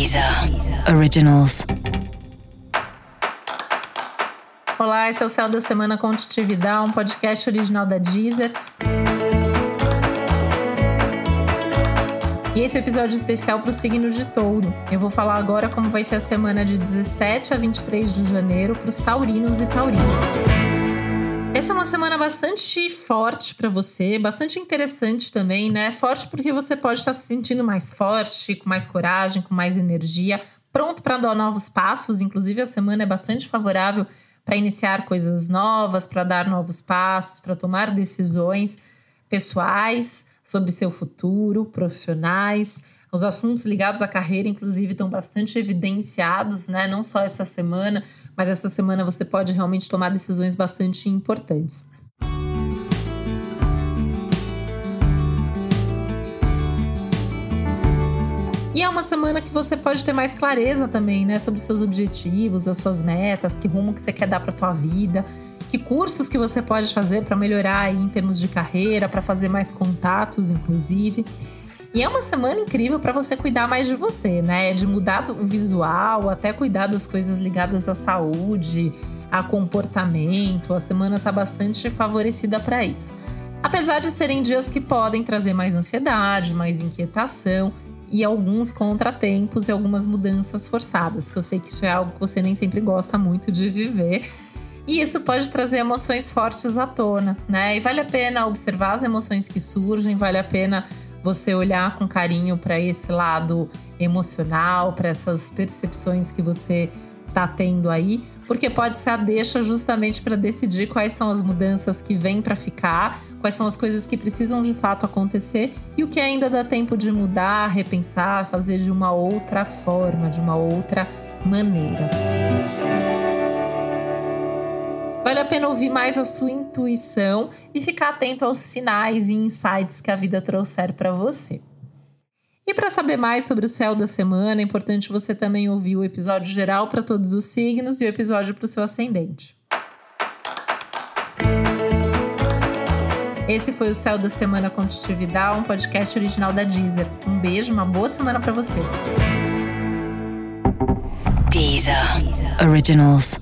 Deezer Originals. Olá, esse é o Céu da Semana Contitividade, um podcast original da Deezer. E esse é o episódio especial para o signo de touro. Eu vou falar agora como vai ser a semana de 17 a 23 de janeiro para os taurinos e taurinas. Essa é uma semana bastante forte para você, bastante interessante também, né? Forte porque você pode estar se sentindo mais forte, com mais coragem, com mais energia, pronto para dar novos passos. Inclusive, a semana é bastante favorável para iniciar coisas novas, para dar novos passos, para tomar decisões pessoais sobre seu futuro, profissionais. Os assuntos ligados à carreira, inclusive, estão bastante evidenciados, né? Não só essa semana, mas essa semana você pode realmente tomar decisões bastante importantes. E é uma semana que você pode ter mais clareza também, né, sobre seus objetivos, as suas metas, que rumo que você quer dar para tua vida, que cursos que você pode fazer para melhorar aí em termos de carreira, para fazer mais contatos, inclusive. E é uma semana incrível para você cuidar mais de você, né? De mudar o visual, até cuidar das coisas ligadas à saúde, a comportamento. A semana está bastante favorecida para isso. Apesar de serem dias que podem trazer mais ansiedade, mais inquietação e alguns contratempos e algumas mudanças forçadas, que eu sei que isso é algo que você nem sempre gosta muito de viver. E isso pode trazer emoções fortes à tona, né? E vale a pena observar as emoções que surgem, vale a pena você olhar com carinho para esse lado emocional, para essas percepções que você está tendo aí, porque pode ser a deixa justamente para decidir quais são as mudanças que vêm para ficar, quais são as coisas que precisam de fato acontecer e o que ainda dá tempo de mudar, repensar, fazer de uma outra forma, de uma outra maneira. Vale a pena ouvir mais a sua intuição e ficar atento aos sinais e insights que a vida trouxer para você. E para saber mais sobre o céu da semana, é importante você também ouvir o episódio geral para todos os signos e o episódio para o seu ascendente. Esse foi o Céu da Semana Contitividade, um podcast original da Deezer. Um beijo, uma boa semana para você. Deezer. Originals.